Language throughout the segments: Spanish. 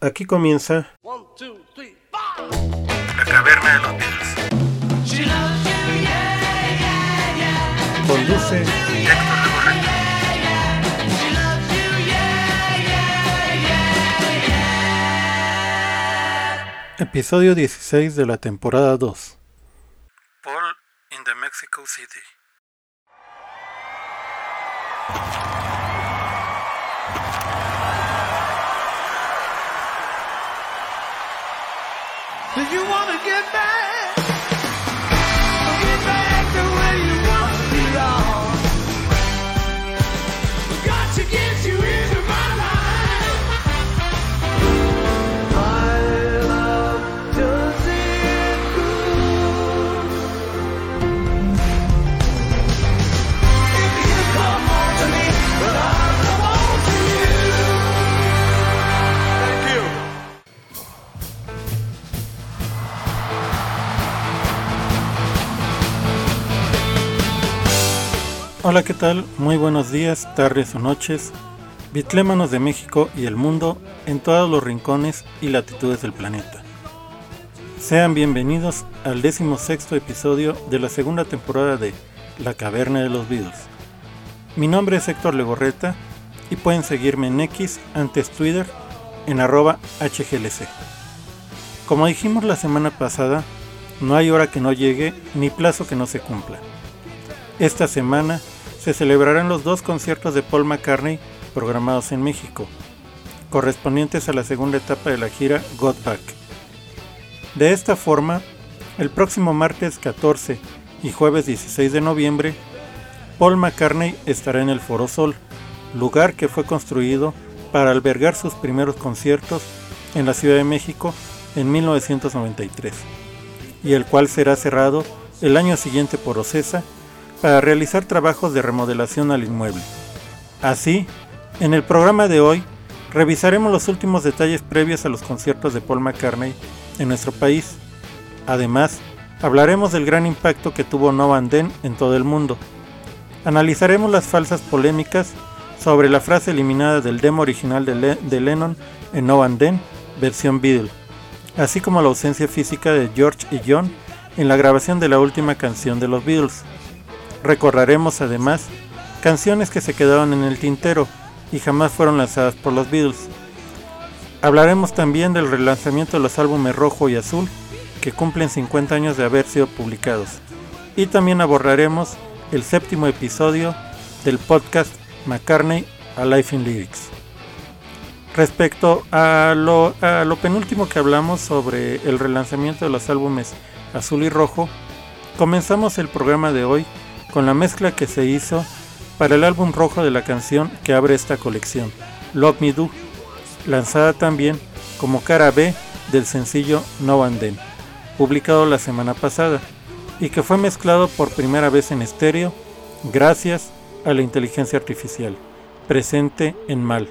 Aquí comienza La caverna de los Beatles. Conduce Episodio 16 de la temporada 2. Paul in the Mexico City. Do you wanna get back? Hola, ¿qué tal? Muy buenos días, tardes o noches, bitlémanos de México y el mundo en todos los rincones y latitudes del planeta. Sean bienvenidos al decimosexto episodio de la segunda temporada de La Caverna de los Beatles. Mi nombre es Héctor Legorreta y pueden seguirme en X, antes Twitter, en arroba HGLC. Como dijimos la semana pasada, no hay hora que no llegue ni plazo que no se cumpla. Esta semana se celebrarán los dos conciertos de Paul McCartney programados en México, correspondientes a la segunda etapa de la gira Got Back. De esta forma, el próximo martes 14 y jueves 16 de noviembre, Paul McCartney estará en el Foro Sol, lugar que fue construido para albergar sus primeros conciertos en la Ciudad de México en 1993, y el cual será cerrado el año siguiente por Ocesa para realizar trabajos de remodelación al inmueble. Así, en el programa de hoy, revisaremos los últimos detalles previos a los conciertos de Paul McCartney en nuestro país. Además, hablaremos del gran impacto que tuvo No Van Den en todo el mundo. Analizaremos las falsas polémicas sobre la frase eliminada del demo original de, Le- de Lennon en No Van Den, versión Beatle, así como la ausencia física de George y John en la grabación de la última canción de los Beatles. Recordaremos además canciones que se quedaron en el tintero y jamás fueron lanzadas por los Beatles. Hablaremos también del relanzamiento de los álbumes Rojo y Azul, que cumplen 50 años de haber sido publicados. Y también abordaremos el séptimo episodio del podcast McCartney A Life in Lyrics. Respecto a lo, a lo penúltimo que hablamos sobre el relanzamiento de los álbumes Azul y Rojo, comenzamos el programa de hoy con la mezcla que se hizo para el álbum rojo de la canción que abre esta colección, Love Me Do, lanzada también como cara B del sencillo No and Then, publicado la semana pasada, y que fue mezclado por primera vez en estéreo gracias a la inteligencia artificial, presente en Mal.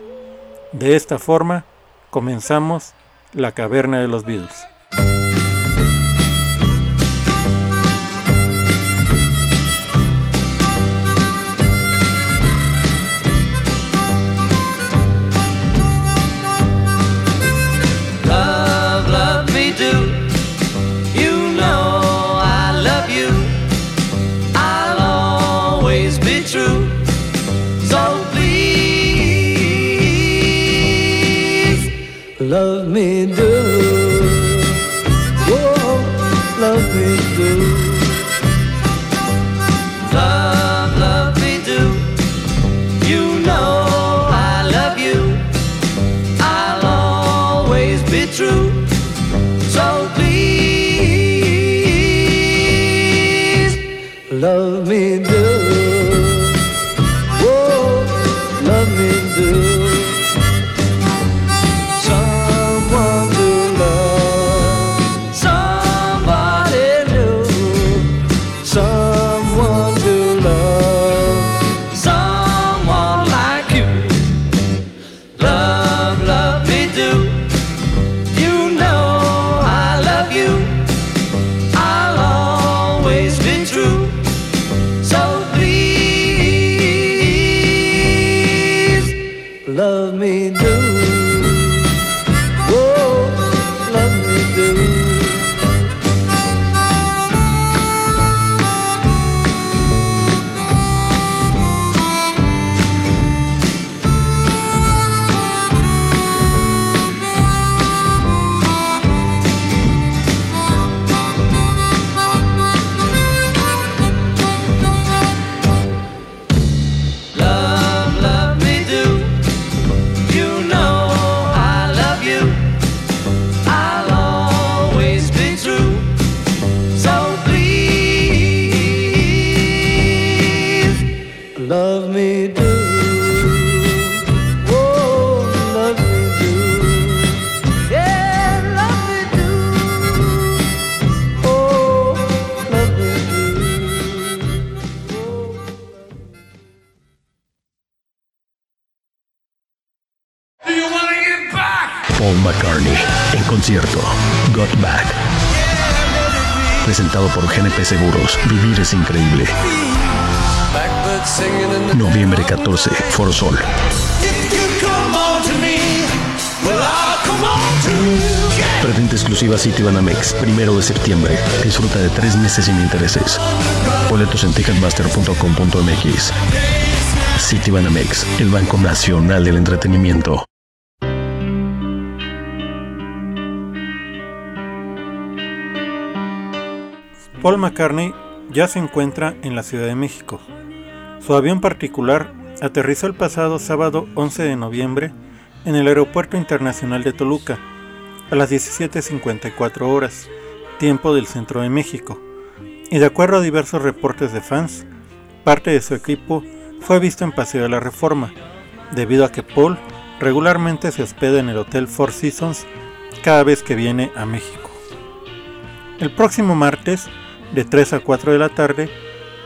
De esta forma, comenzamos La Caverna de los Beatles. You. I'll always be true. So please, love me do. McCartney en concierto. Got Back. Presentado por GNP Seguros. Vivir es increíble. Noviembre 14, Foro Sol. Preventa exclusiva City Banamex, primero de septiembre. Disfruta de tres meses sin intereses. Boletos en ticketmaster.com.mx. City Banamex, el Banco Nacional del Entretenimiento. Paul McCartney ya se encuentra en la Ciudad de México. Su avión particular aterrizó el pasado sábado 11 de noviembre en el Aeropuerto Internacional de Toluca a las 17.54 horas, tiempo del centro de México, y de acuerdo a diversos reportes de fans, parte de su equipo fue visto en Paseo de la Reforma, debido a que Paul regularmente se hospeda en el Hotel Four Seasons cada vez que viene a México. El próximo martes, de 3 a 4 de la tarde,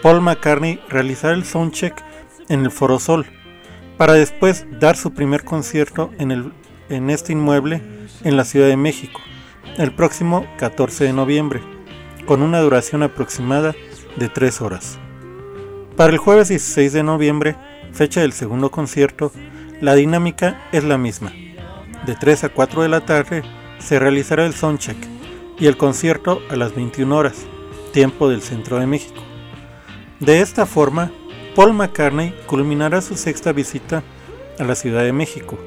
Paul McCartney realizará el soundcheck en el Foro Sol, para después dar su primer concierto en, el, en este inmueble en la Ciudad de México, el próximo 14 de noviembre, con una duración aproximada de 3 horas. Para el jueves 16 de noviembre, fecha del segundo concierto, la dinámica es la misma. De 3 a 4 de la tarde se realizará el soundcheck y el concierto a las 21 horas, tiempo del centro de México. De esta forma, Paul McCartney culminará su sexta visita a la Ciudad de México,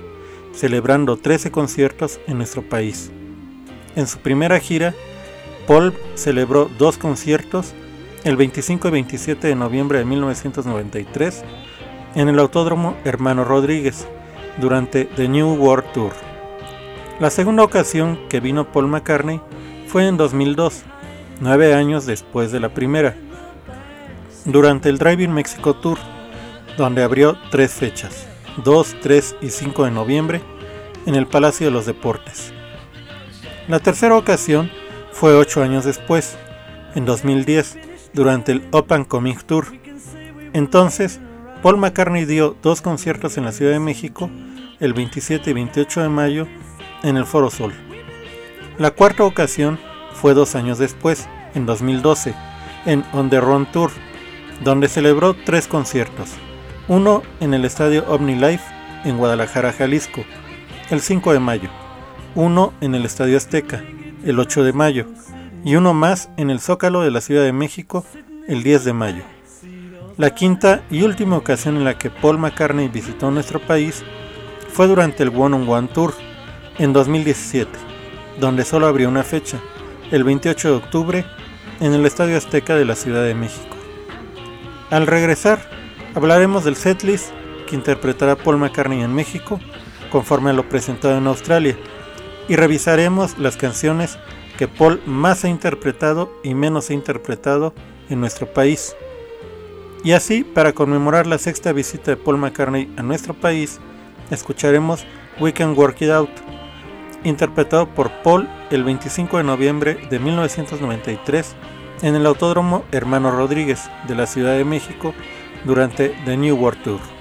celebrando 13 conciertos en nuestro país. En su primera gira, Paul celebró dos conciertos el 25 y 27 de noviembre de 1993 en el Autódromo Hermano Rodríguez durante The New World Tour. La segunda ocasión que vino Paul McCartney fue en 2002, nueve años después de la primera, durante el Driving Mexico Tour, donde abrió tres fechas, 2, 3 y 5 de noviembre, en el Palacio de los Deportes. La tercera ocasión fue ocho años después, en 2010, durante el Open Comic Tour. Entonces, Paul McCartney dio dos conciertos en la Ciudad de México el 27 y 28 de mayo en el Foro Sol. La cuarta ocasión fue dos años después, en 2012, en On the Run Tour, donde celebró tres conciertos, uno en el Estadio OmniLife en Guadalajara, Jalisco, el 5 de mayo, uno en el Estadio Azteca, el 8 de mayo, y uno más en el Zócalo de la Ciudad de México, el 10 de mayo. La quinta y última ocasión en la que Paul McCartney visitó nuestro país fue durante el One on One Tour en 2017, donde solo abrió una fecha, el 28 de octubre, en el Estadio Azteca de la Ciudad de México. Al regresar, hablaremos del setlist que interpretará Paul McCartney en México, conforme a lo presentado en Australia, y revisaremos las canciones que Paul más ha interpretado y menos ha interpretado en nuestro país. Y así, para conmemorar la sexta visita de Paul McCartney a nuestro país, escucharemos We Can Work It Out, interpretado por Paul el 25 de noviembre de 1993 en el Autódromo Hermano Rodríguez de la Ciudad de México durante The New World Tour.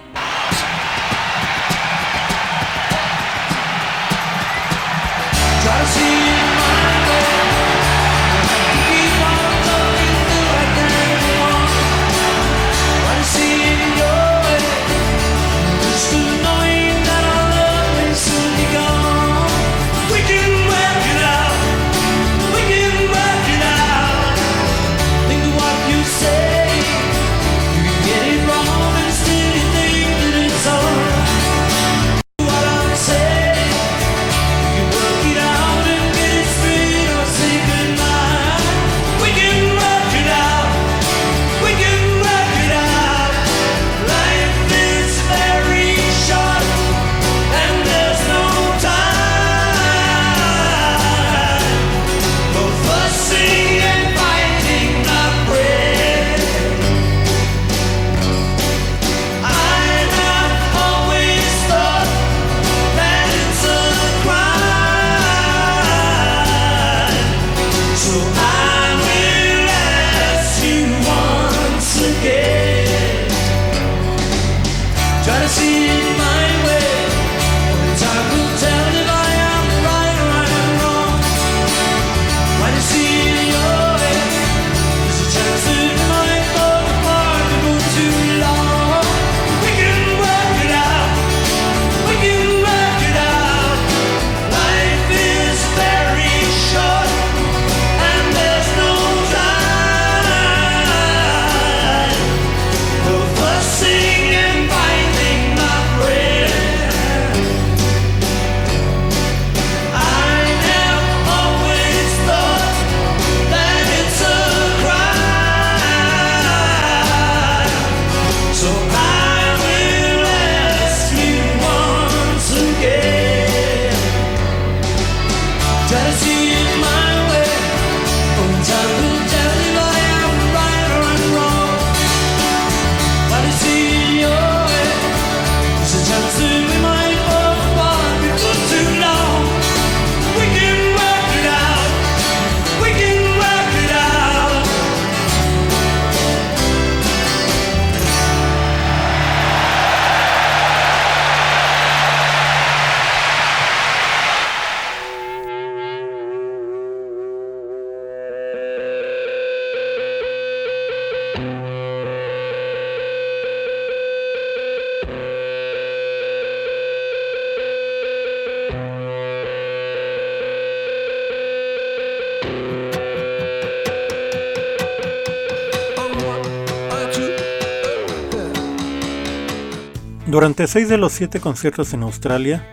Durante seis de los siete conciertos en Australia,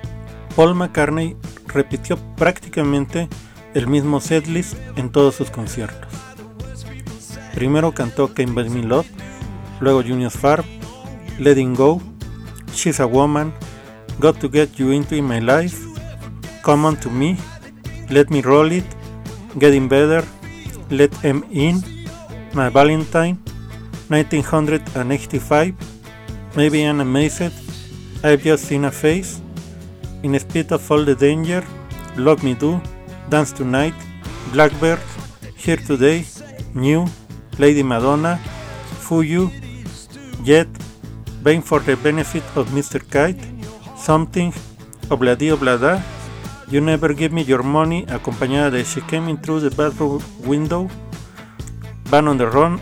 Paul McCartney repitió prácticamente el mismo setlist en todos sus conciertos. Primero cantó Can't Buy Me Love, luego Junior's Farm, Letting Go, She's a Woman, Got to Get You Into My Life, Come On to Me, Let Me Roll It, Getting Better, Let Em In, My Valentine, 1985, Maybe I'm Amazed, I've Just Seen a Face, In Spite of All the Danger, Love Me Do, Dance Tonight, Blackbird, Here Today, New, Lady Madonna, Fuyu, yet, Vain for the Benefit of Mr. Kite, Something, Obladi Oblada, You Never Give Me Your Money, acompañada de She Came In Through the Bathroom Window, Ban on the Run,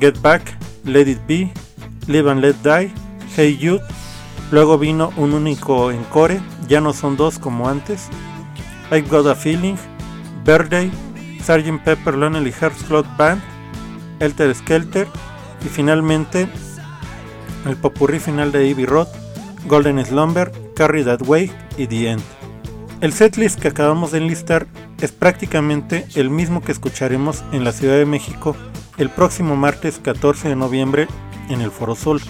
Get Back, Let It Be, Live and Let Die, Hey Youth, luego vino un único encore, ya no son dos como antes, I've Got a Feeling, Birthday, Sgt. Pepper Lonely Hearts Club Band, Elter Skelter y finalmente el popurrí final de Ivy Roth, Golden Slumber, Carry That Way y The End. El setlist que acabamos de enlistar es prácticamente el mismo que escucharemos en la Ciudad de México el próximo martes 14 de noviembre en el Foro Sol,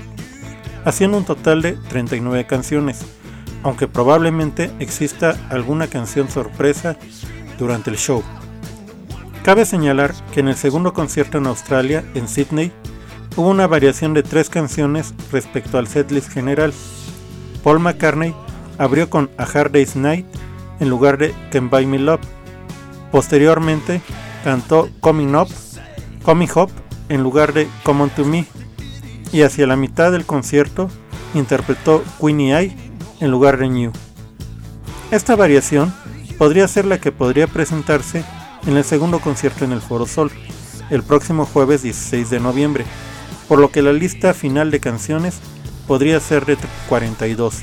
haciendo un total de 39 canciones, aunque probablemente exista alguna canción sorpresa durante el show. Cabe señalar que en el segundo concierto en Australia, en Sydney, hubo una variación de tres canciones respecto al setlist general. Paul McCartney abrió con A Hard Day's Night en lugar de Can Buy Me Love. Posteriormente cantó Coming Up, Coming Up en lugar de Come On To Me. Y hacia la mitad del concierto interpretó Queenie Eye en lugar de New. Esta variación podría ser la que podría presentarse en el segundo concierto en el Foro Sol, el próximo jueves 16 de noviembre, por lo que la lista final de canciones podría ser de 42.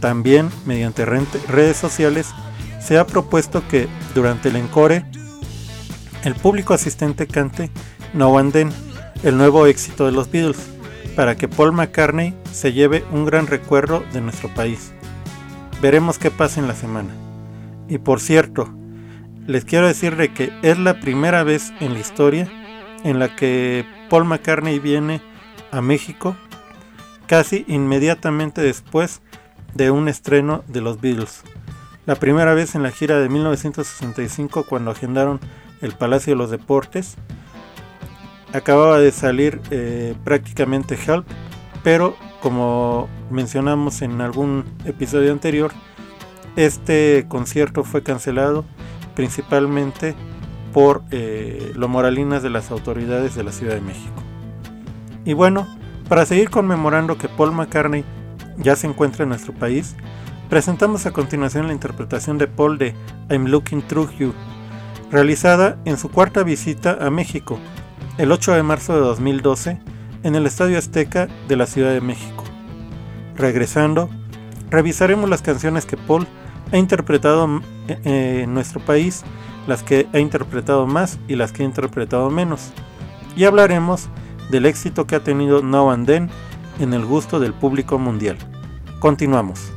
También, mediante redes sociales, se ha propuesto que durante el encore el público asistente cante No and Then, el nuevo éxito de los Beatles, para que Paul McCartney se lleve un gran recuerdo de nuestro país. Veremos qué pasa en la semana. Y por cierto, les quiero decir de que es la primera vez en la historia en la que Paul McCartney viene a México casi inmediatamente después de un estreno de los Beatles. La primera vez en la gira de 1965 cuando agendaron el Palacio de los Deportes. Acababa de salir eh, prácticamente Help, pero como mencionamos en algún episodio anterior, este concierto fue cancelado principalmente por eh, lo moralinas de las autoridades de la Ciudad de México. Y bueno, para seguir conmemorando que Paul McCartney ya se encuentra en nuestro país, presentamos a continuación la interpretación de Paul de I'm Looking Through You, realizada en su cuarta visita a México, el 8 de marzo de 2012, en el Estadio Azteca de la Ciudad de México. Regresando, revisaremos las canciones que Paul ha interpretado eh, en nuestro país, las que ha interpretado más y las que ha interpretado menos. Y hablaremos del éxito que ha tenido Now and Then en el gusto del público mundial. Continuamos.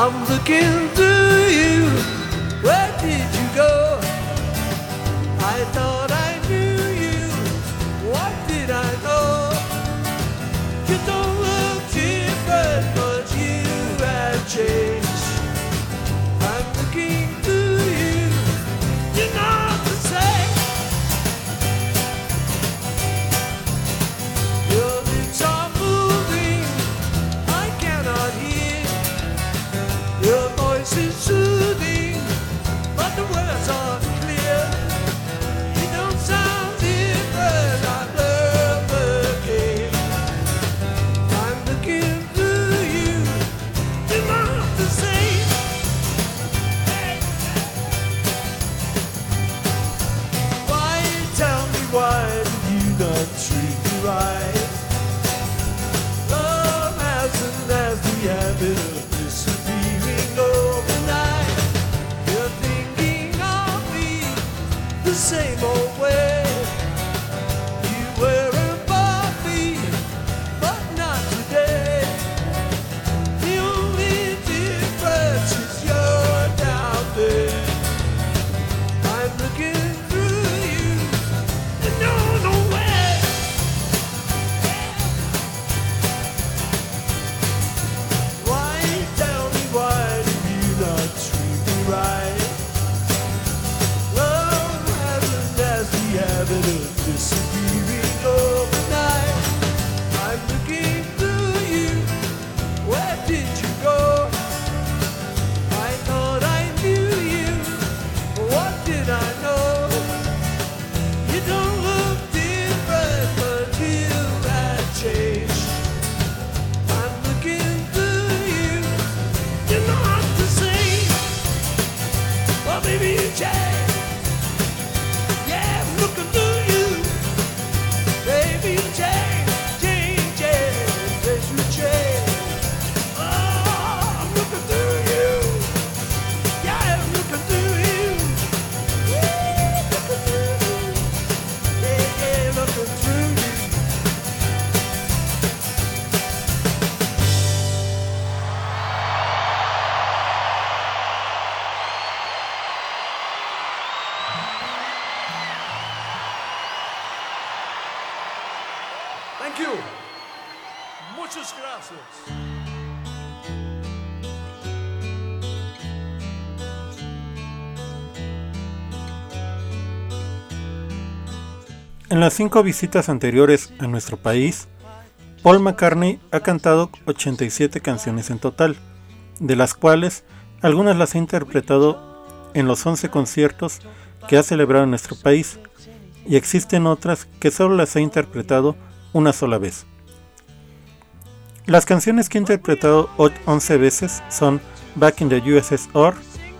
I'm looking to gathered a disagreement. En las cinco visitas anteriores a nuestro país, Paul McCartney ha cantado 87 canciones en total, de las cuales algunas las ha interpretado en los 11 conciertos que ha celebrado en nuestro país, y existen otras que solo las ha interpretado una sola vez. Las canciones que ha interpretado 11 veces son Back in the USSR,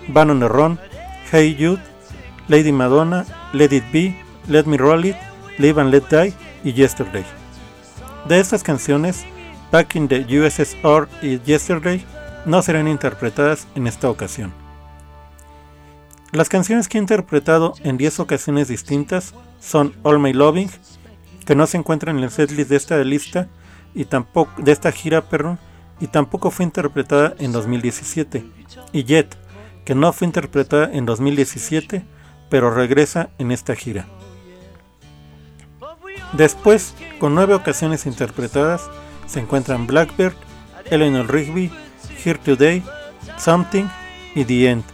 Ban on the Run, Hey Jude, Lady Madonna, Let It Be, Let Me Roll It, Live and Let Die y Yesterday. De estas canciones, Back in the USSR y Yesterday no serán interpretadas en esta ocasión. Las canciones que ha interpretado en 10 ocasiones distintas son All My Loving, que no se encuentra en el setlist de esta lista, y tampoco de esta gira, y tampoco fue interpretada en 2017, y Jet, que no fue interpretada en 2017, pero regresa en esta gira. Después, con nueve ocasiones interpretadas, se encuentran Blackbird, Eleanor Rigby, Here Today, Something y The End.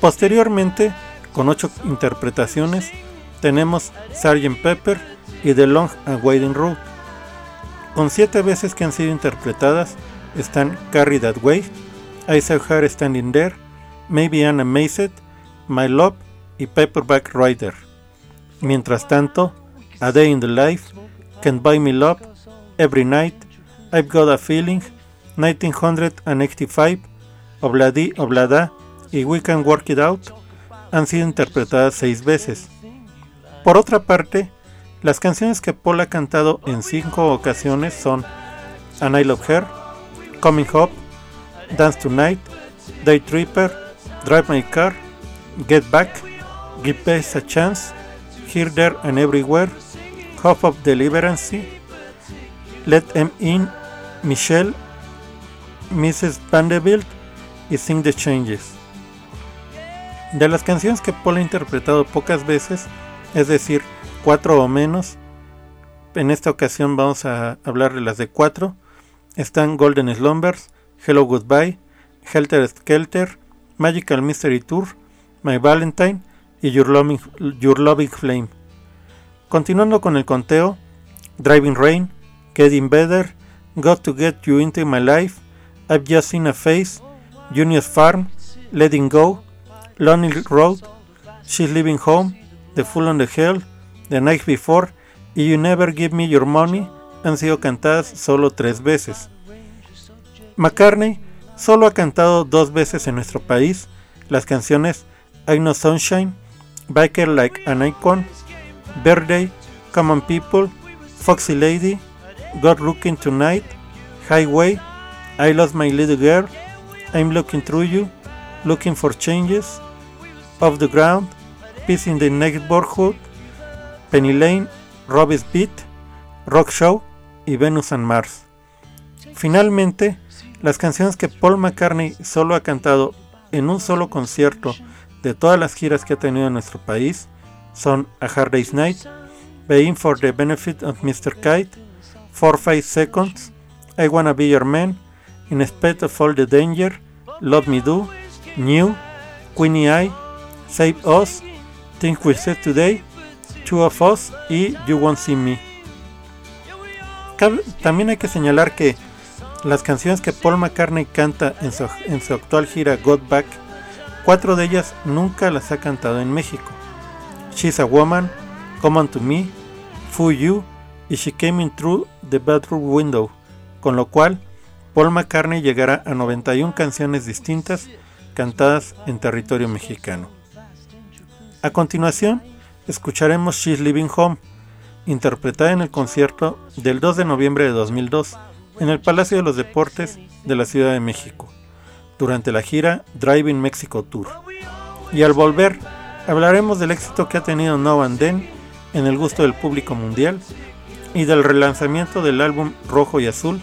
Posteriormente, con ocho interpretaciones, tenemos Sgt. Pepper y The Long and Waiting Road. Con siete veces que han sido interpretadas están Carry That Way, I Saw Her Standing There, Maybe I'm Amazed, My Love y Paperback Rider. Mientras tanto, A Day in the Life, Can't Buy Me Love, Every Night, I've Got a Feeling, 1985, Obladi Oblada y We Can Work It Out han sido interpretadas seis veces. Por otra parte, las canciones que Paul ha cantado en cinco ocasiones son An I Love Her, Coming Up, Dance Tonight, Day Tripper, Drive My Car, Get Back, Give Us a Chance, Here, There and Everywhere, Hope of Deliverance, Let Em In, Michelle, Mrs. Vanderbilt y Sing the Changes. De las canciones que Paul ha interpretado pocas veces, es decir, cuatro o menos, en esta ocasión vamos a hablar de las de cuatro, están Golden Slumbers, Hello Goodbye, Helter Skelter, Magical Mystery Tour, My Valentine y Your Loving, Your Loving Flame. Continuando con el conteo, Driving Rain, Getting Better, Got to Get You Into My Life, I've Just Seen a Face, Junior's Farm, Letting Go, Lonely Road, She's Living Home, The Full on the Hell, The Night Before y You Never Give Me Your Money han sido cantadas solo tres veces. McCartney solo ha cantado dos veces en nuestro país las canciones I Know Sunshine, Biker Like an Icon, Birthday, Common People, Foxy Lady, God Looking Tonight, Highway, I Lost My Little Girl, I'm Looking Through You, Looking for Changes, Off the Ground, Peace in the Neighborhood, Penny Lane, Robbie's Beat, Rock Show y Venus and Mars. Finalmente, las canciones que Paul McCartney solo ha cantado en un solo concierto de todas las giras que ha tenido en nuestro país son A Hard Day's Night, Being for the Benefit of Mr. Kite, 4-5 Seconds, I Wanna Be Your Man, In Spite of All the Danger, Love Me Do, New, Queenie Eye, Save Us, Things We Said Today, Two of Us y You Won't See Me. También hay que señalar que las canciones que Paul McCartney canta en su, en su actual gira Got Back, cuatro de ellas nunca las ha cantado en México. She's a Woman, Come On To Me, Fool You y She Came In Through the Bedroom Window, con lo cual Paul McCartney llegará a 91 canciones distintas cantadas en territorio mexicano. A continuación, escucharemos She's Living Home, interpretada en el concierto del 2 de noviembre de 2002 en el Palacio de los Deportes de la Ciudad de México, durante la gira Driving Mexico Tour. Y al volver, Hablaremos del éxito que ha tenido No and Then en el gusto del público mundial y del relanzamiento del álbum Rojo y Azul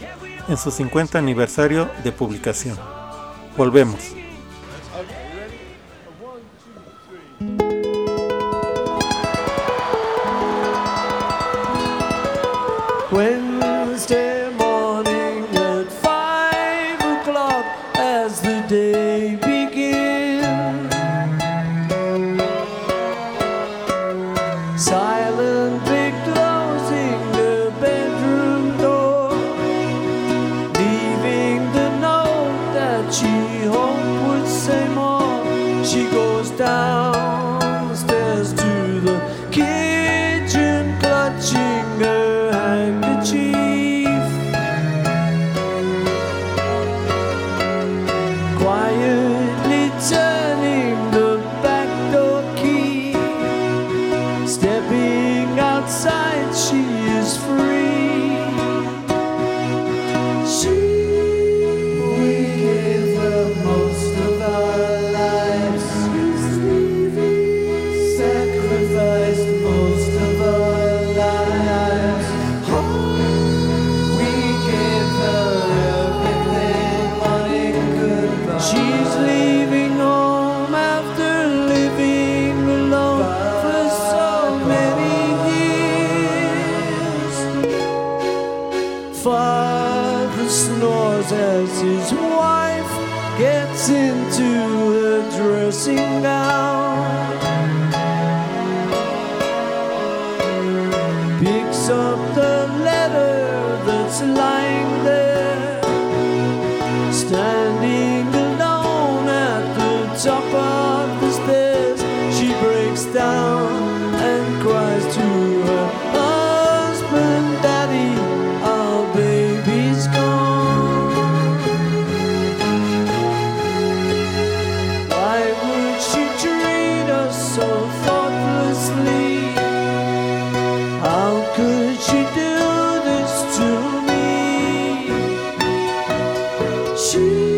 en su 50 aniversario de publicación. Volvemos. Wednesday morning at o'clock as the day She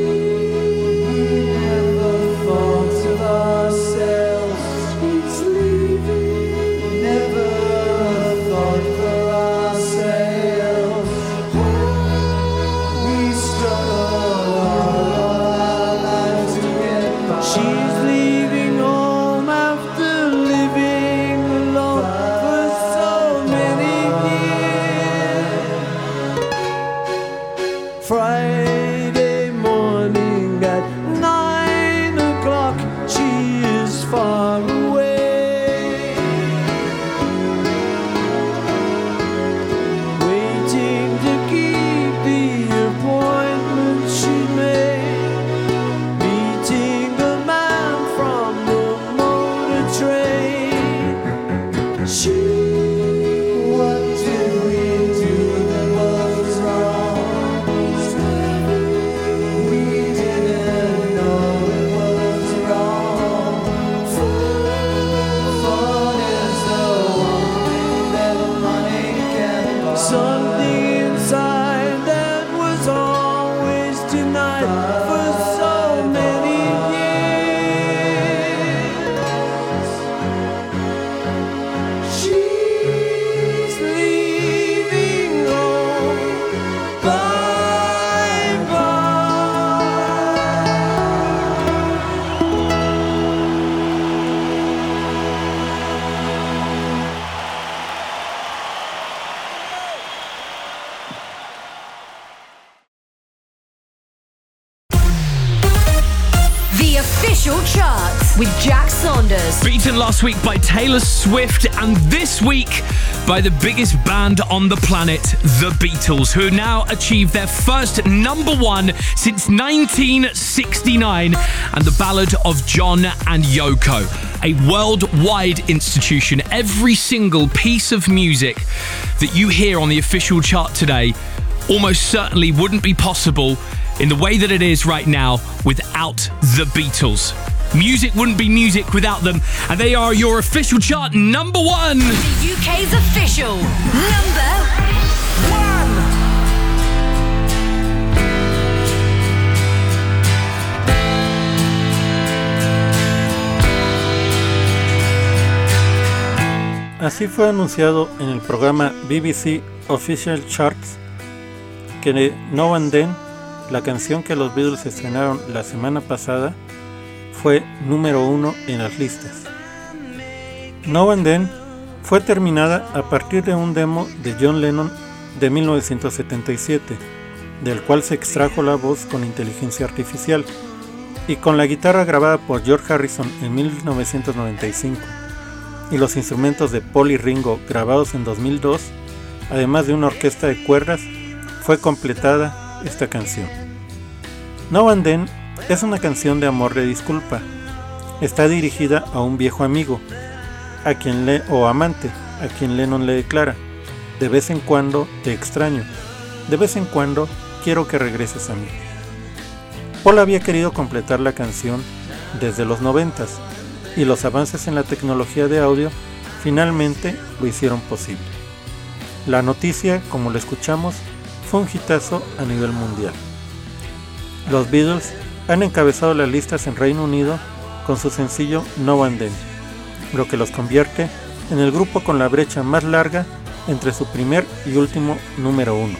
week by Taylor Swift, and this week by the biggest band on the planet, The Beatles, who now achieved their first number one since 1969, and the ballad of John and Yoko, a worldwide institution. Every single piece of music that you hear on the official chart today almost certainly wouldn't be possible in the way that it is right now without the Beatles. Music wouldn't be music without them, and they are your official chart number one. The UK's official number one. Así fue anunciado en el programa BBC Official Charts que No and Then, la canción que los Beatles estrenaron la semana pasada, fue número uno en las listas. No and Then fue terminada a partir de un demo de John Lennon de 1977, del cual se extrajo la voz con inteligencia artificial, y con la guitarra grabada por George Harrison en 1995 y los instrumentos de Paul y Ringo grabados en 2002, además de una orquesta de cuerdas, fue completada esta canción. No and Then es una canción de amor de disculpa. Está dirigida a un viejo amigo, a quien le o amante, a quien Lennon le declara: "De vez en cuando te extraño. De vez en cuando quiero que regreses a mí." Paul había querido completar la canción desde los noventas y los avances en la tecnología de audio finalmente lo hicieron posible. La noticia, como lo escuchamos, fue un hitazo a nivel mundial. Los Beatles han encabezado las listas en Reino Unido con su sencillo No and Then, lo que los convierte en el grupo con la brecha más larga entre su primer y último número uno.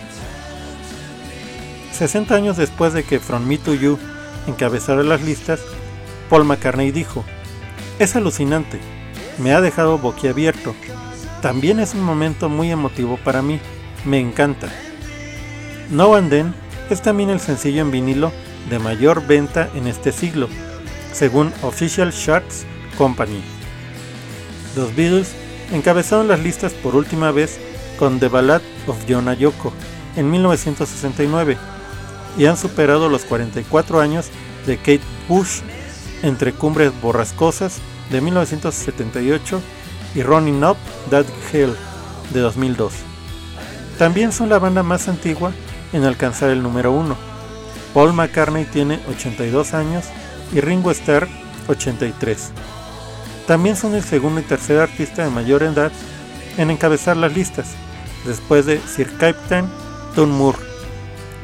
60 años después de que From Me to You encabezara las listas, Paul McCartney dijo, es alucinante, me ha dejado boquiabierto. También es un momento muy emotivo para mí, me encanta. No and Then es también el sencillo en vinilo de mayor venta en este siglo, según Official Charts Company. Los Beatles encabezaron las listas por última vez con The Ballad of John Yoko en 1969 y han superado los 44 años de Kate Bush entre Cumbres Borrascosas de 1978 y Running Up That Hill de 2002. También son la banda más antigua en alcanzar el número 1. Paul McCartney tiene 82 años y Ringo Starr 83. También son el segundo y tercer artista de mayor edad en encabezar las listas, después de Sir Captain Tom Moore,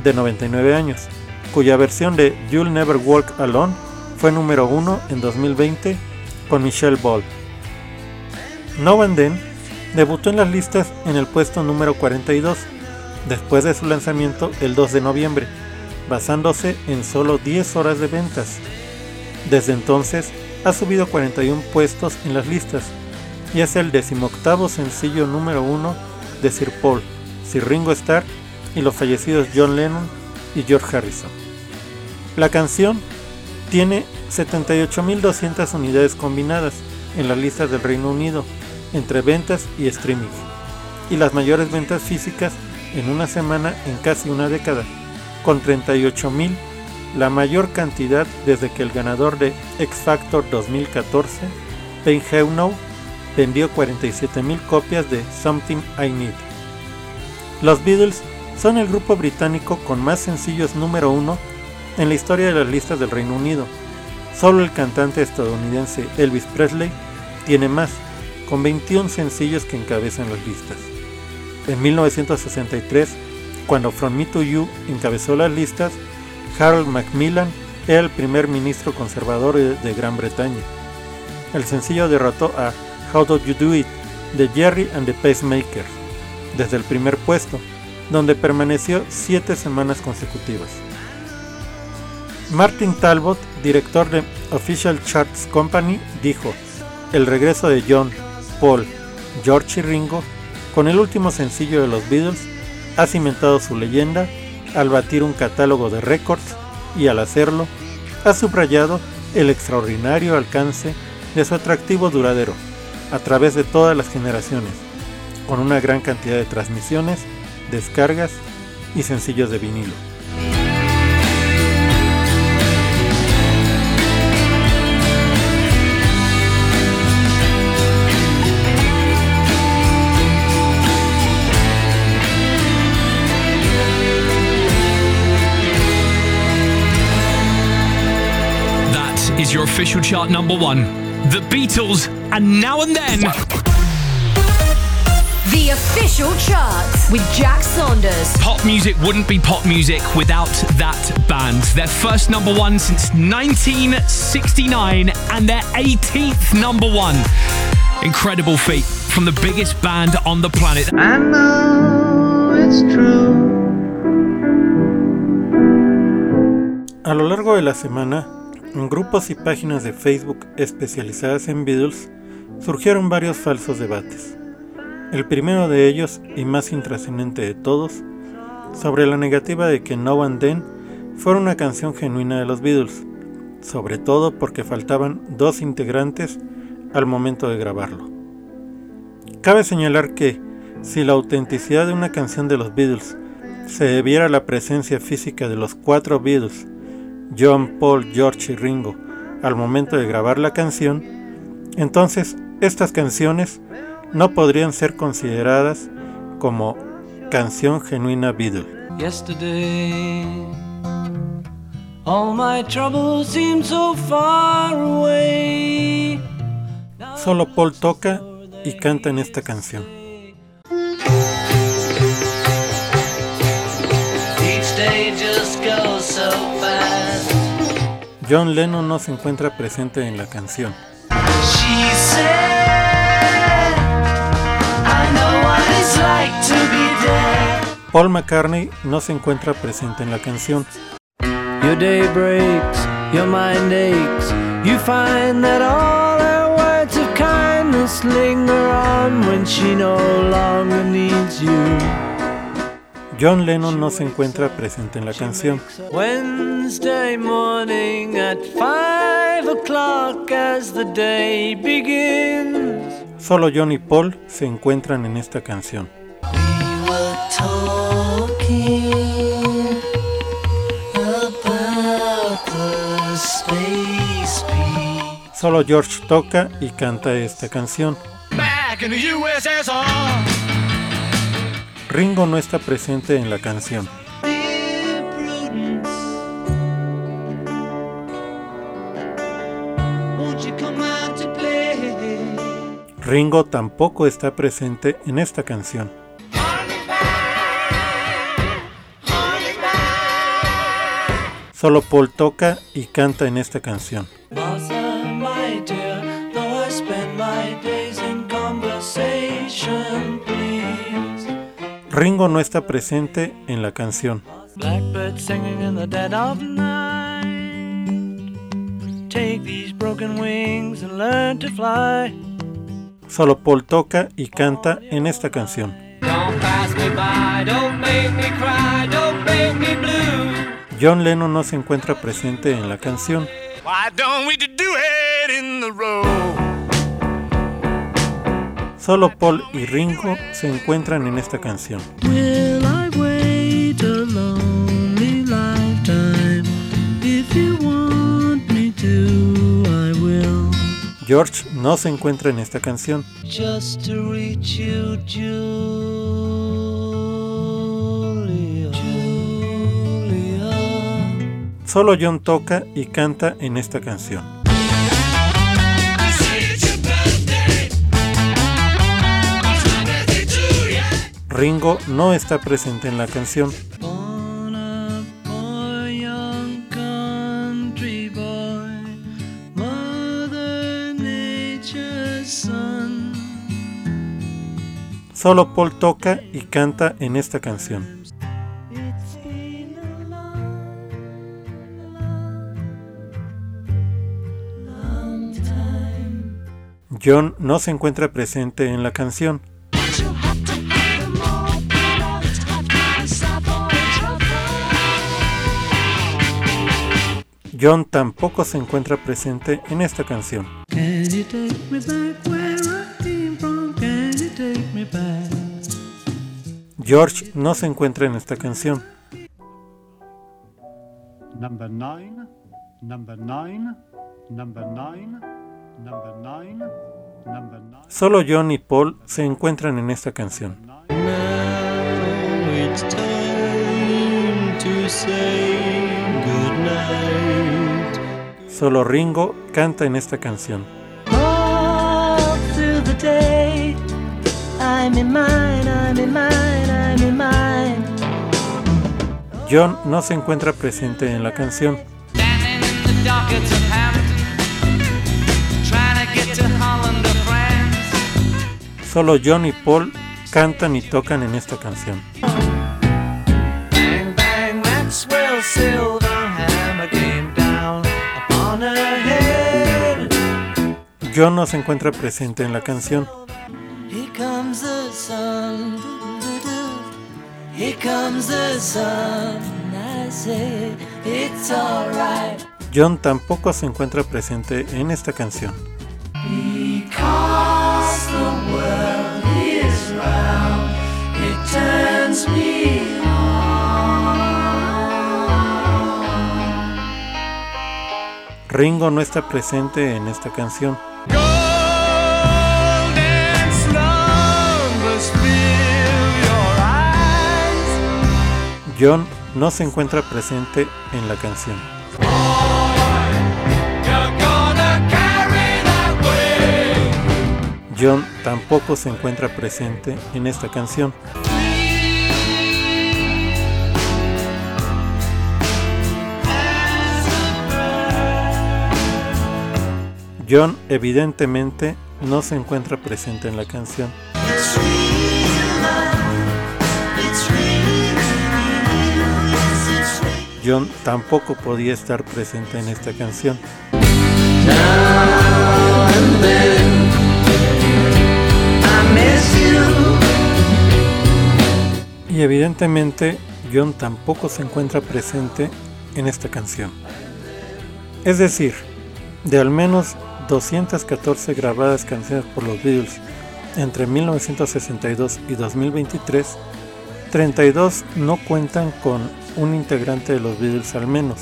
de 99 años, cuya versión de You'll Never Walk Alone fue número 1 en 2020 con Michelle Ball. No Van Den debutó en las listas en el puesto número 42 después de su lanzamiento el 2 de noviembre, basándose en solo 10 horas de ventas. Desde entonces ha subido 41 puestos en las listas y es el decimoctavo sencillo número 1 de Sir Paul, Sir Ringo Starr y los fallecidos John Lennon y George Harrison. La canción tiene 78.200 unidades combinadas en las listas del Reino Unido entre ventas y streaming, y las mayores ventas físicas en una semana en casi una década, con 38.000, la mayor cantidad desde que el ganador de X Factor 2014, Ben Heunow, vendió 47.000 copias de Something I Need. Los Beatles son el grupo británico con más sencillos número uno en la historia de las listas del Reino Unido. Solo el cantante estadounidense Elvis Presley tiene más, con 21 sencillos que encabezan las listas. En 1963, cuando From Me to You encabezó las listas, Harold Macmillan era el primer ministro conservador de Gran Bretaña. El sencillo derrotó a How Do You Do It de Jerry and the Pacemakers desde el primer puesto, donde permaneció siete semanas consecutivas. Martin Talbot, director de Official Charts Company, dijo, el regreso de John, Paul, George y Ringo, con el último sencillo de los Beatles, ha cimentado su leyenda al batir un catálogo de récords y al hacerlo, ha subrayado el extraordinario alcance de su atractivo duradero a través de todas las generaciones, con una gran cantidad de transmisiones, descargas y sencillos de vinilo. Is your official chart number one. The Beatles, and now and then. The official charts with Jack Saunders. Pop music wouldn't be pop music without that band. Their first number one since 1969 and their 18th number one. Incredible feat from the biggest band on the planet. I know it's true. A lo largo de la semana, en grupos y páginas de Facebook especializadas en Beatles surgieron varios falsos debates. El primero de ellos, y más intrascendente de todos, sobre la negativa de que No and Then fuera una canción genuina de los Beatles, sobre todo porque faltaban dos integrantes al momento de grabarlo. Cabe señalar que, si la autenticidad de una canción de los Beatles se debiera a la presencia física de los cuatro Beatles, John, Paul, George y Ringo, al momento de grabar la canción, entonces estas canciones no podrían ser consideradas como canción genuina Beatle. Yesterday, all my troubles seem so far away. Solo Paul toca y canta en esta canción. Each day just goes so fast. John Lennon no se encuentra presente en la canción. Paul McCartney no se encuentra presente en la canción. Your day breaks, your mind aches. You find that all her words of kindness linger on when she no longer needs you. John Lennon no se encuentra presente en la canción. Wednesday morning at five o'clock as the day begins. Solo John y Paul se encuentran en esta canción. We were talking about the space beat. Solo George toca y canta esta canción. Back in the USSR. Ringo no está presente en la canción. Ringo tampoco está presente en esta canción. Solo Paul toca y canta en esta canción. Ringo no está presente en la canción. Blackbird singing in the dead of night. Take these broken wings and learn to fly. Solo Paul toca y canta en esta canción. John Lennon no se encuentra presente en la canción. Why don't we do it in the road? Solo Paul y Ringo se encuentran en esta canción. George no se encuentra en esta canción. Just to reach you, Julia. Julia. Solo John toca y canta en esta canción. Ringo no está presente en la canción. Solo Paul toca y canta en esta canción. John no se encuentra presente en la canción. John tampoco se encuentra presente en esta canción. George no se encuentra en esta canción. Number nine, number nine, number nine, number nine, number nine. Solo John y Paul se encuentran en esta canción. Now it's time to say goodnight. Solo Ringo canta en esta canción. John no se encuentra presente en la canción. Solo John y Paul cantan y tocan en esta canción. John no se encuentra presente en la canción. John tampoco se encuentra presente en esta canción. Ringo no está presente en esta canción. John no se encuentra presente en la canción. John tampoco se encuentra presente en esta canción. John evidentemente no se encuentra presente en la canción. John tampoco podía estar presente en esta canción. Y evidentemente John tampoco se encuentra presente en esta canción. Es decir, de al menos 214 grabadas canciones por los Beatles entre 1962 y 2023, 32 no cuentan con un integrante de los Beatles al menos,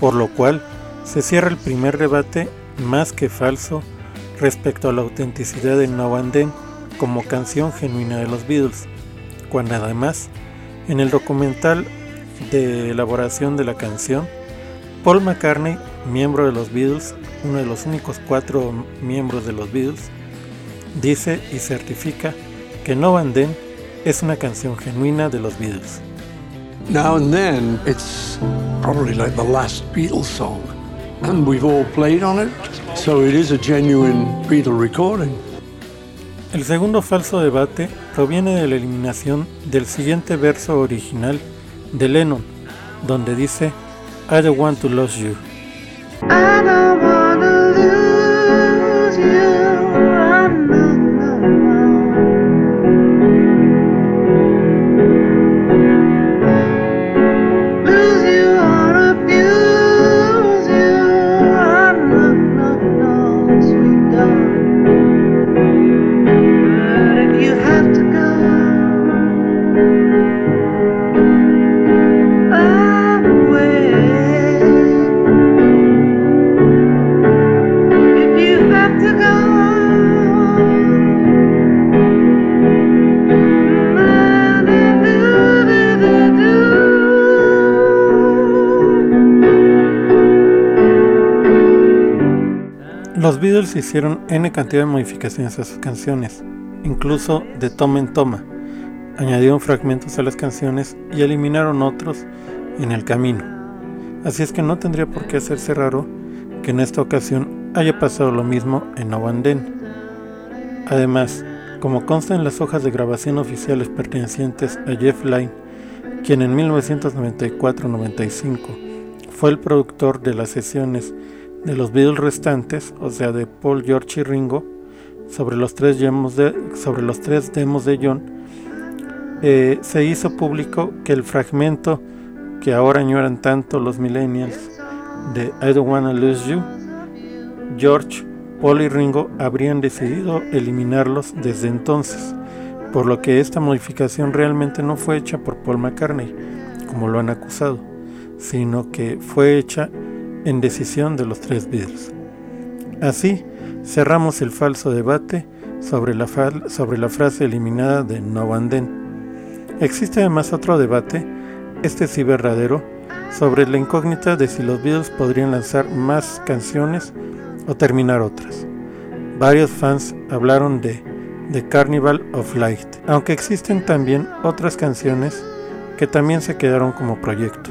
por lo cual se cierra el primer debate más que falso respecto a la autenticidad de No and Then como canción genuina de los Beatles, cuando además en el documental de elaboración de la canción, Paul McCartney, miembro de los Beatles, uno de los únicos cuatro miembros de los Beatles, dice y certifica que No and Then es una canción genuina de los Beatles. Now and then, it's probably like the last Beatles song. And we've all played on it, so it is a genuine Beatle recording. El segundo falso debate proviene de la eliminación del siguiente verso original de Lennon, donde dice I don't want to lose you. I don't Beatles hicieron N cantidad de modificaciones a sus canciones, incluso de toma en toma. Añadieron fragmentos a las canciones y eliminaron otros en el camino. Así es que no tendría por qué hacerse raro que en esta ocasión haya pasado lo mismo en No One Then. Además, como consta en las hojas de grabación oficiales pertenecientes a Jeff Lynne, quien en 1994-95 fue el productor de las sesiones de los Beatles restantes, o sea de Paul, George y Ringo, sobre los tres demos de, sobre los tres demos de John, eh, se hizo público que el fragmento que ahora añoran tanto los millennials de I Don't Wanna Lose You, George, Paul y Ringo habrían decidido eliminarlos desde entonces, por lo que esta modificación realmente no fue hecha por Paul McCartney, como lo han acusado, sino que fue hecha en decisión de los tres Beatles. Así, cerramos el falso debate sobre la, frase eliminada de No and Then. Existe además otro debate, este sí verdadero, sobre la incógnita de si los Beatles podrían lanzar más canciones o terminar otras. Varios fans hablaron de The Carnival of Light, aunque existen también otras canciones que también se quedaron como proyecto.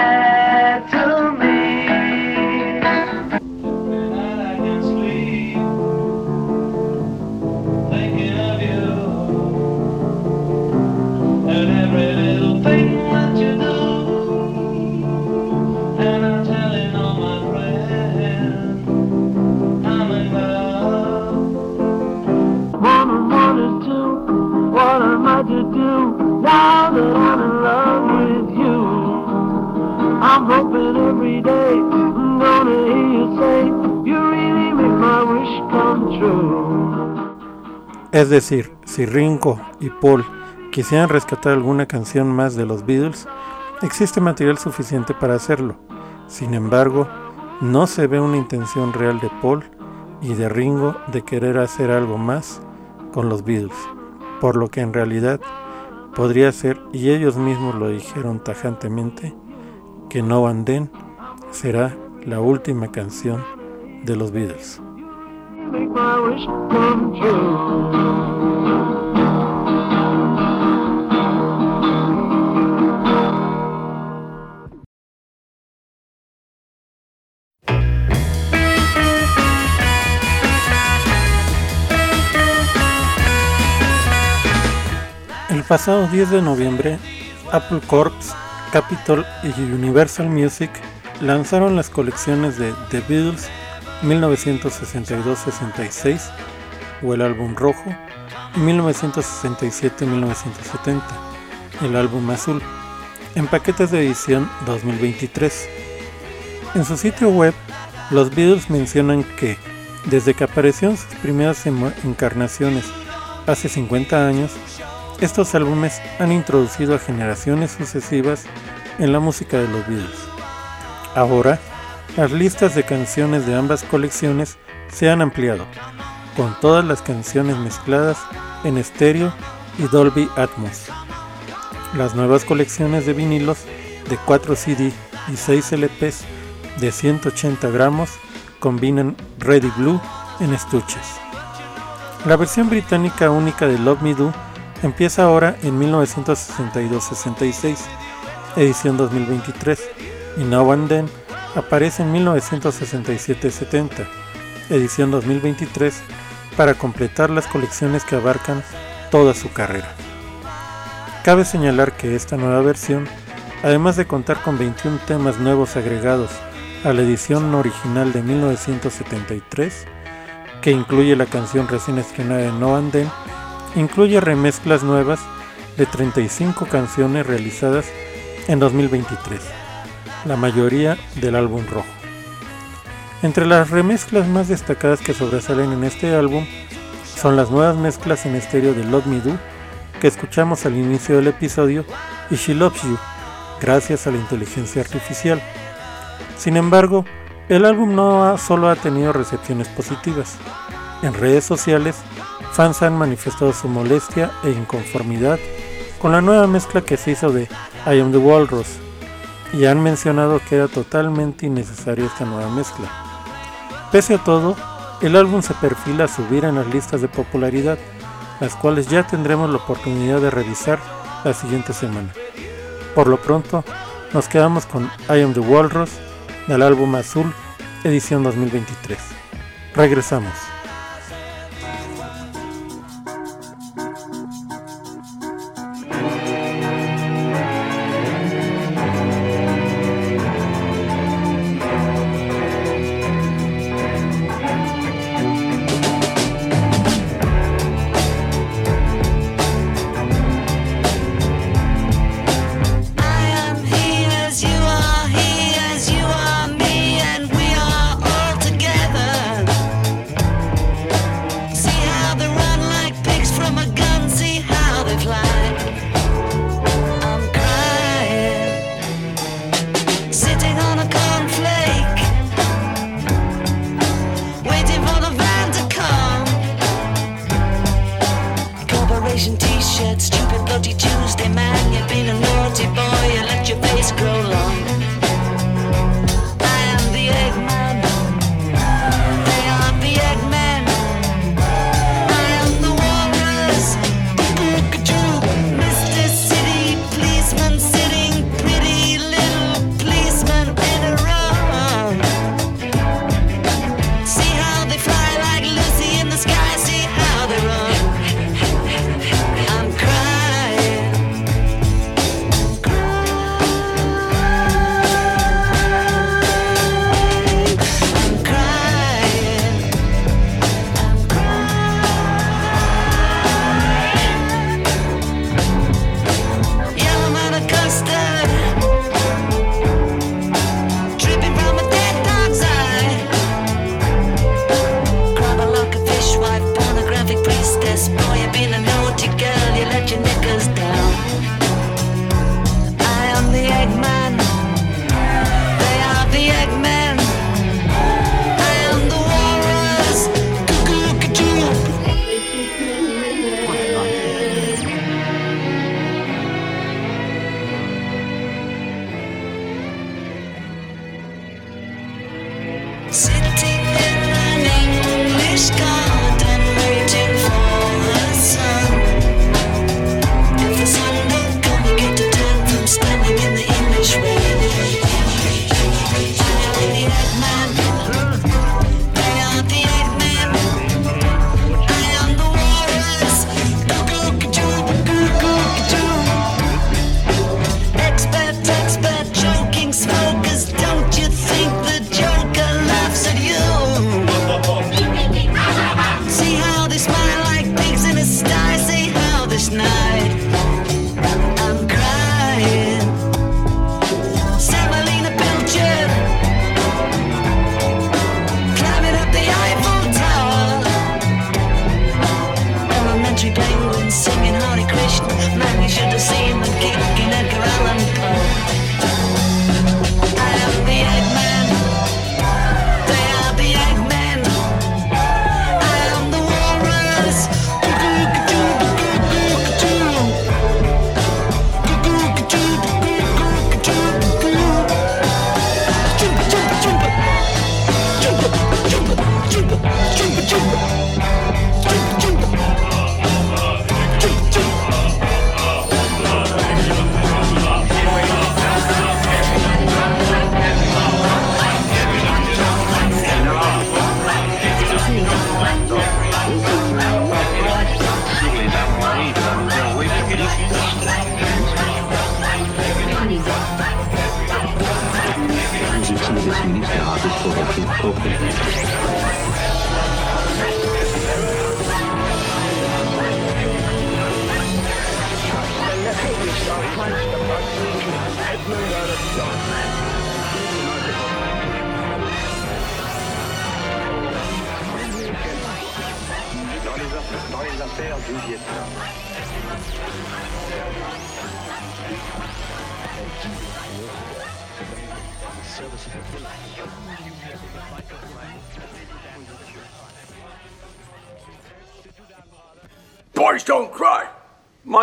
Es decir, si Ringo y Paul quisieran rescatar alguna canción más de los Beatles, existe material suficiente para hacerlo. Sin embargo, no se ve una intención real de Paul y de Ringo de querer hacer algo más con los Beatles, por lo que en realidad podría ser, y ellos mismos lo dijeron tajantemente, que No and Then será la última canción de los Beatles. El pasado 10 de noviembre, Apple Corps, Capitol y Universal Music lanzaron las colecciones de The Beatles 1962-66 o el álbum rojo y 1967-1970, el álbum azul, en paquetes de edición 2023. En su sitio web, los Beatles mencionan que, desde que aparecieron sus primeras encarnaciones hace 50 años, estos álbumes han introducido a generaciones sucesivas en la música de los Beatles. Ahora, las listas de canciones de ambas colecciones se han ampliado, con todas las canciones mezcladas en estéreo y Dolby Atmos. Las nuevas colecciones de vinilos de 4 CD y 6 LPs de 180 gramos combinan Red y Blue en estuches. La versión británica única de Love Me Do empieza ahora en 1962-66, edición 2023, y Now and Then aparece en 1967-70, edición 2023, para completar las colecciones que abarcan toda su carrera. Cabe señalar que esta nueva versión, además de contar con 21 temas nuevos agregados a la edición original de 1973, que incluye la canción recién estrenada de No and Then, incluye remezclas nuevas de 35 canciones realizadas en 2023, la mayoría del álbum rojo. Entre las remezclas más destacadas que sobresalen en este álbum son las nuevas mezclas en estéreo de Love Me Do que escuchamos al inicio del episodio y She Loves You, gracias a la inteligencia artificial. Sin embargo, el álbum no solo ha tenido recepciones positivas. En redes sociales, fans han manifestado su molestia e inconformidad con la nueva mezcla que se hizo de I Am the Walrus y han mencionado que era totalmente innecesaria esta nueva mezcla. Pese a todo, el álbum se perfila a subir en las listas de popularidad, las cuales ya tendremos la oportunidad de revisar la siguiente semana. Por lo pronto, nos quedamos con I Am the Walrus del álbum Azul, edición 2023. Regresamos.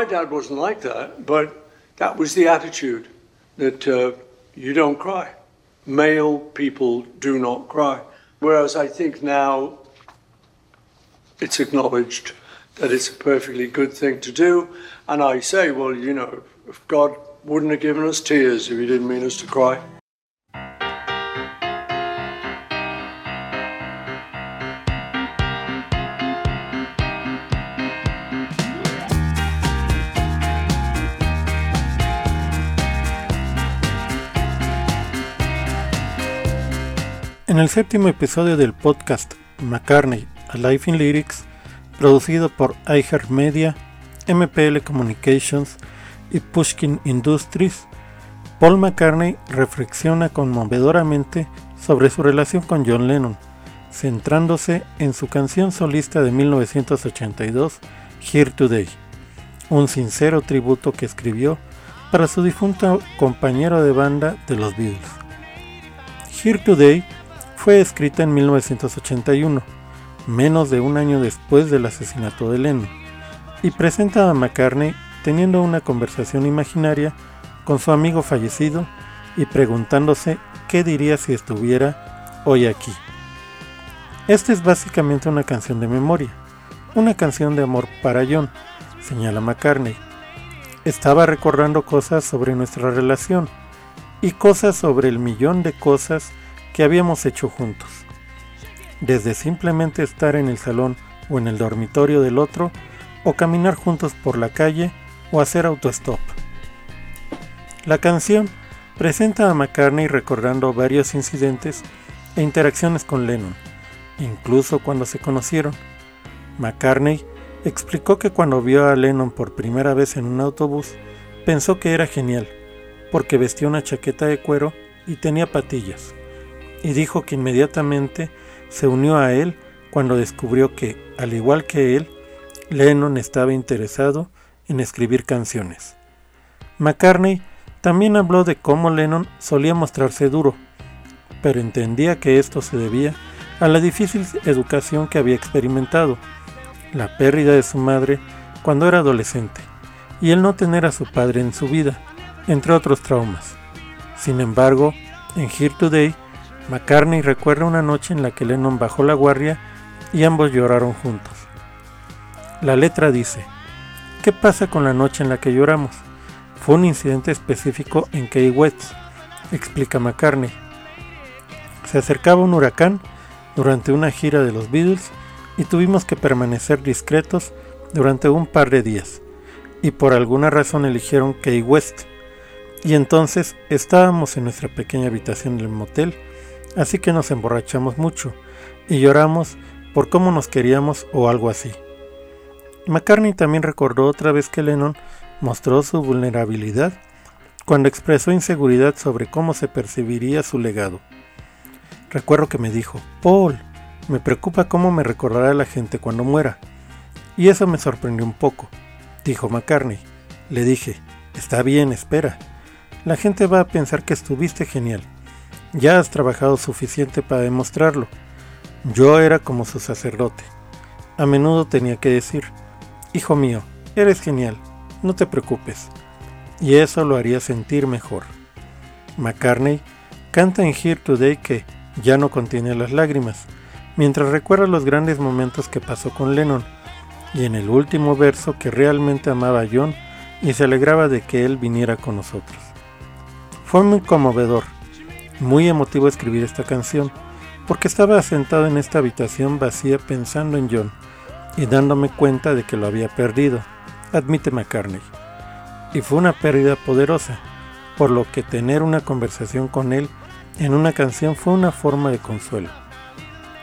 Dad wasn't like that, but that was the attitude that uh, you don't cry. Male people do not cry. Whereas I think now it's acknowledged that it's a perfectly good thing to do. And I say, well, you know, if God wouldn't have given us tears if He didn't mean us to cry. En el séptimo episodio del podcast McCartney A Life in Lyrics, producido por iHeartMedia, MPL Communications y Pushkin Industries, Paul McCartney reflexiona conmovedoramente sobre su relación con John Lennon, centrándose en su canción solista de 1982, Here Today, un sincero tributo que escribió para su difunto compañero de banda de los Beatles. Here Today fue escrita en 1981, menos de un año después del asesinato de Lennon, y presenta a McCartney teniendo una conversación imaginaria con su amigo fallecido y preguntándose qué diría si estuviera hoy aquí. Esta es básicamente una canción de memoria, una canción de amor para John, señala McCartney. Estaba recordando cosas sobre nuestra relación y cosas sobre el millón de cosas que habíamos hecho juntos. Desde simplemente estar en el salón o en el dormitorio del otro, o caminar juntos por la calle o hacer autostop. La canción presenta a McCartney recordando varios incidentes e interacciones con Lennon, incluso cuando se conocieron. McCartney explicó que cuando vio a Lennon por primera vez en un autobús, pensó que era genial, porque vestía una chaqueta de cuero y tenía patillas y dijo que inmediatamente se unió a él cuando descubrió que, al igual que él, Lennon estaba interesado en escribir canciones. McCartney también habló de cómo Lennon solía mostrarse duro, pero entendía que esto se debía a la difícil educación que había experimentado, la pérdida de su madre cuando era adolescente, y el no tener a su padre en su vida, entre otros traumas. Sin embargo, en Here Today, McCartney recuerda una noche en la que Lennon bajó la guardia y ambos lloraron juntos. La letra dice, ¿qué pasa con la noche en la que lloramos? Fue un incidente específico en Key West, explica McCartney. Se acercaba un huracán durante una gira de los Beatles y tuvimos que permanecer discretos durante un par de días, y por alguna razón eligieron Key West. Y entonces estábamos en nuestra pequeña habitación del motel así que nos emborrachamos mucho y lloramos por cómo nos queríamos o algo así. McCartney también recordó otra vez que Lennon mostró su vulnerabilidad cuando expresó inseguridad sobre cómo se percibiría su legado. Recuerdo que me dijo, Paul, me preocupa cómo me recordará la gente cuando muera. Y eso me sorprendió un poco, dijo McCartney. Le dije, está bien, espera. La gente va a pensar que estuviste genial. Ya has trabajado suficiente para demostrarlo. Yo era como su sacerdote. A menudo tenía que decir, Hijo mío, eres genial, no te preocupes. Y eso lo haría sentir mejor. McCartney canta en Here Today que ya no contiene las lágrimas, mientras recuerda los grandes momentos que pasó con Lennon, y en el último verso que realmente amaba a John y se alegraba de que él viniera con nosotros. Fue muy conmovedor muy emotivo escribir esta canción, porque estaba sentado en esta habitación vacía pensando en John y dándome cuenta de que lo había perdido, admite McCartney. Y fue una pérdida poderosa, por lo que tener una conversación con él en una canción fue una forma de consuelo.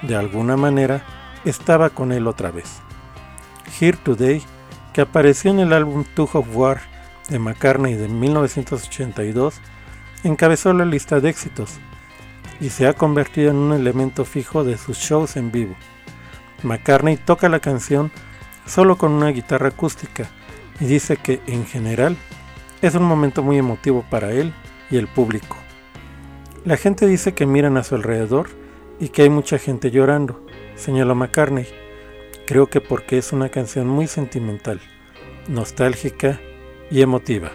de alguna manera, estaba con él otra vez. Here Today, que apareció en el álbum Two of War de McCartney de 1982, encabezó la lista de éxitos y se ha convertido en un elemento fijo de sus shows en vivo. McCartney toca la canción solo con una guitarra acústica y dice que en general es un momento muy emotivo para él y el público. La gente dice que miran a su alrededor y que hay mucha gente llorando, señaló McCartney. Creo que porque es una canción muy sentimental, nostálgica y emotiva.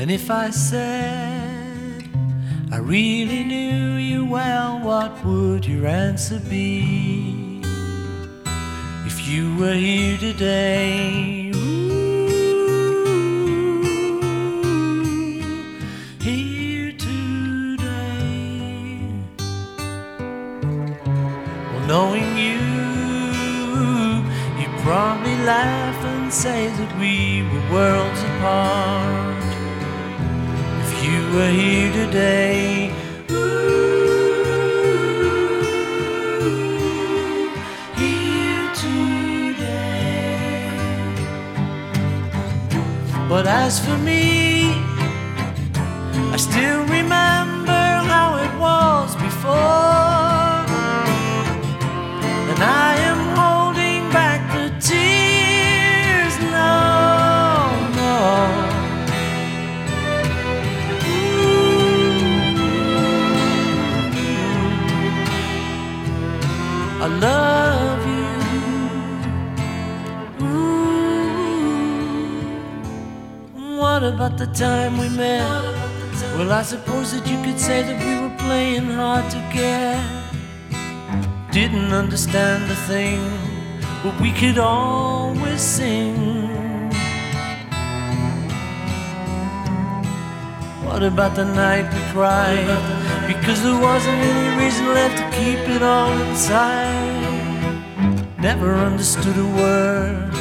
And if I said I really knew you well, what would your answer be? If you were here today, ooh, here today. Well, knowing you, you'd probably laugh and say that we were worlds apart you were here today. ooh, Here today. But as for me, I still remember how it was before. And I am I love you. Ooh. What about the time we met? Well, I suppose that you could say that we were playing hard to get. Didn't understand a thing, but we could always sing. What about the night we cried? Because there wasn't any reason left to keep it all inside. Never understood a word,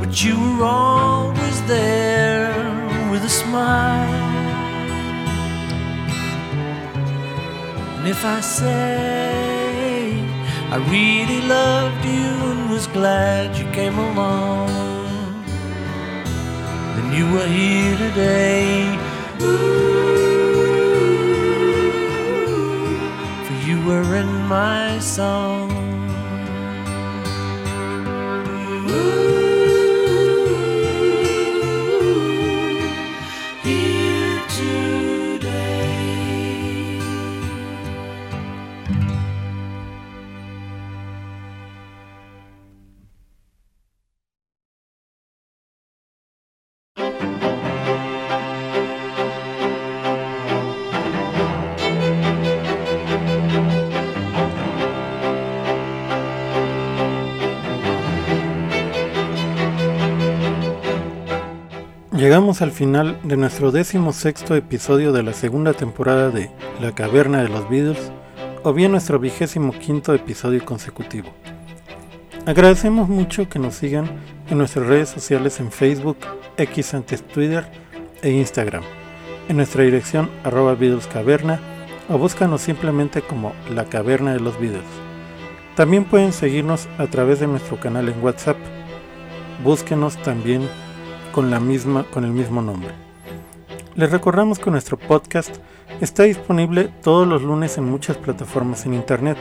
but you were always there with a smile. And if I say I really loved you and was glad you came along, then you were here today. For you were in my song. Here Llegamos al final de nuestro décimo sexto episodio de la segunda temporada de La Caverna de los Beatles, o bien nuestro vigésimo quinto episodio consecutivo. Agradecemos mucho que nos sigan en nuestras redes sociales en Facebook, X antes Twitter e Instagram, en nuestra dirección arroba Beatles Caverna o búscanos simplemente como La Caverna de los Beatles. También pueden seguirnos a través de nuestro canal en WhatsApp. Búsquenos también con, la misma, con el mismo nombre. Les recordamos que nuestro podcast está disponible todos los lunes en muchas plataformas en Internet,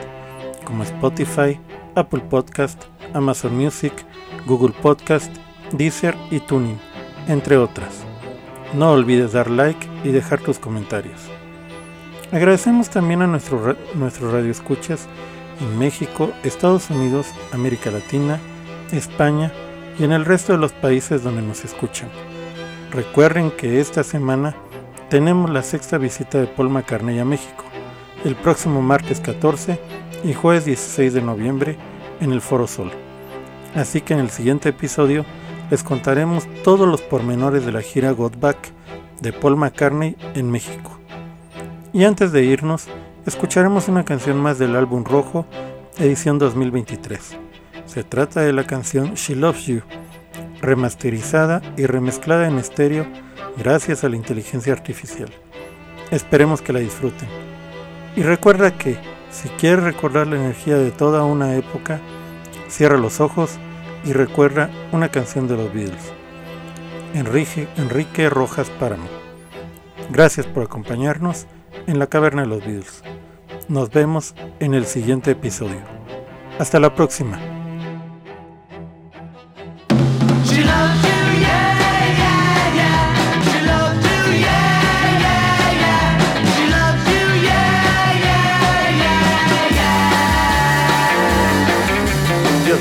como Spotify, Apple Podcast, Amazon Music, Google Podcast, Deezer y Tuning, entre otras. No olvides dar like y dejar tus comentarios. Agradecemos también a nuestro radioescuchas en México, Estados Unidos, América Latina, España y en el resto de los países donde nos escuchan. Recuerden que esta semana tenemos la sexta visita de Paul McCartney a México, el próximo martes 14 y jueves 16 de noviembre en el Foro Sol. Así que en el siguiente episodio les contaremos todos los pormenores de la gira Got Back de Paul McCartney en México. Y antes de irnos, escucharemos una canción más del álbum rojo, edición 2023. Se trata de la canción She Loves You, remasterizada y remezclada en estéreo gracias a la inteligencia artificial. Esperemos que la disfruten. Y recuerda que, Si quieres recordar la energía de toda una época, cierra los ojos y recuerda una canción de los Beatles. Enrique, Enrique Rojas Páramo. Gracias por acompañarnos en la caverna de los Beatles. Nos vemos en el siguiente episodio. Hasta la próxima.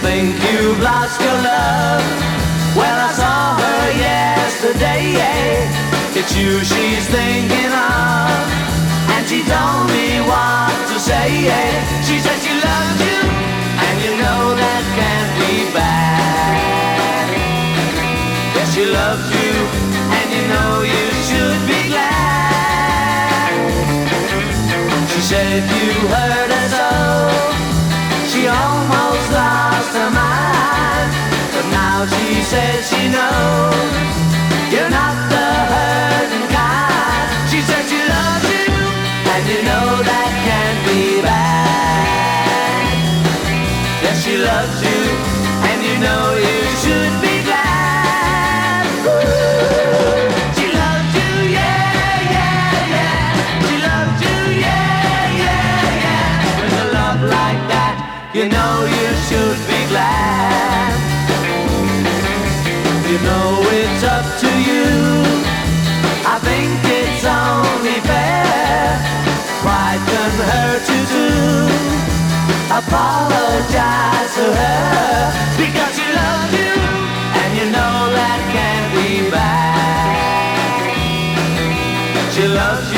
Think you've lost your love? Well, I saw her yesterday. It's you she's thinking of, and she told me what to say. She loves you, and you know you should be glad. She said you hurt her so, she almost lost her mind. But now she says she knows you're not the hurting kind. She said she loves you, and you know that can't be bad. Yes, she loves you, and you know you think it's only fair. Pride can hurt you too. Apologize to her because she loves you, and you know that can't be bad. She loves you,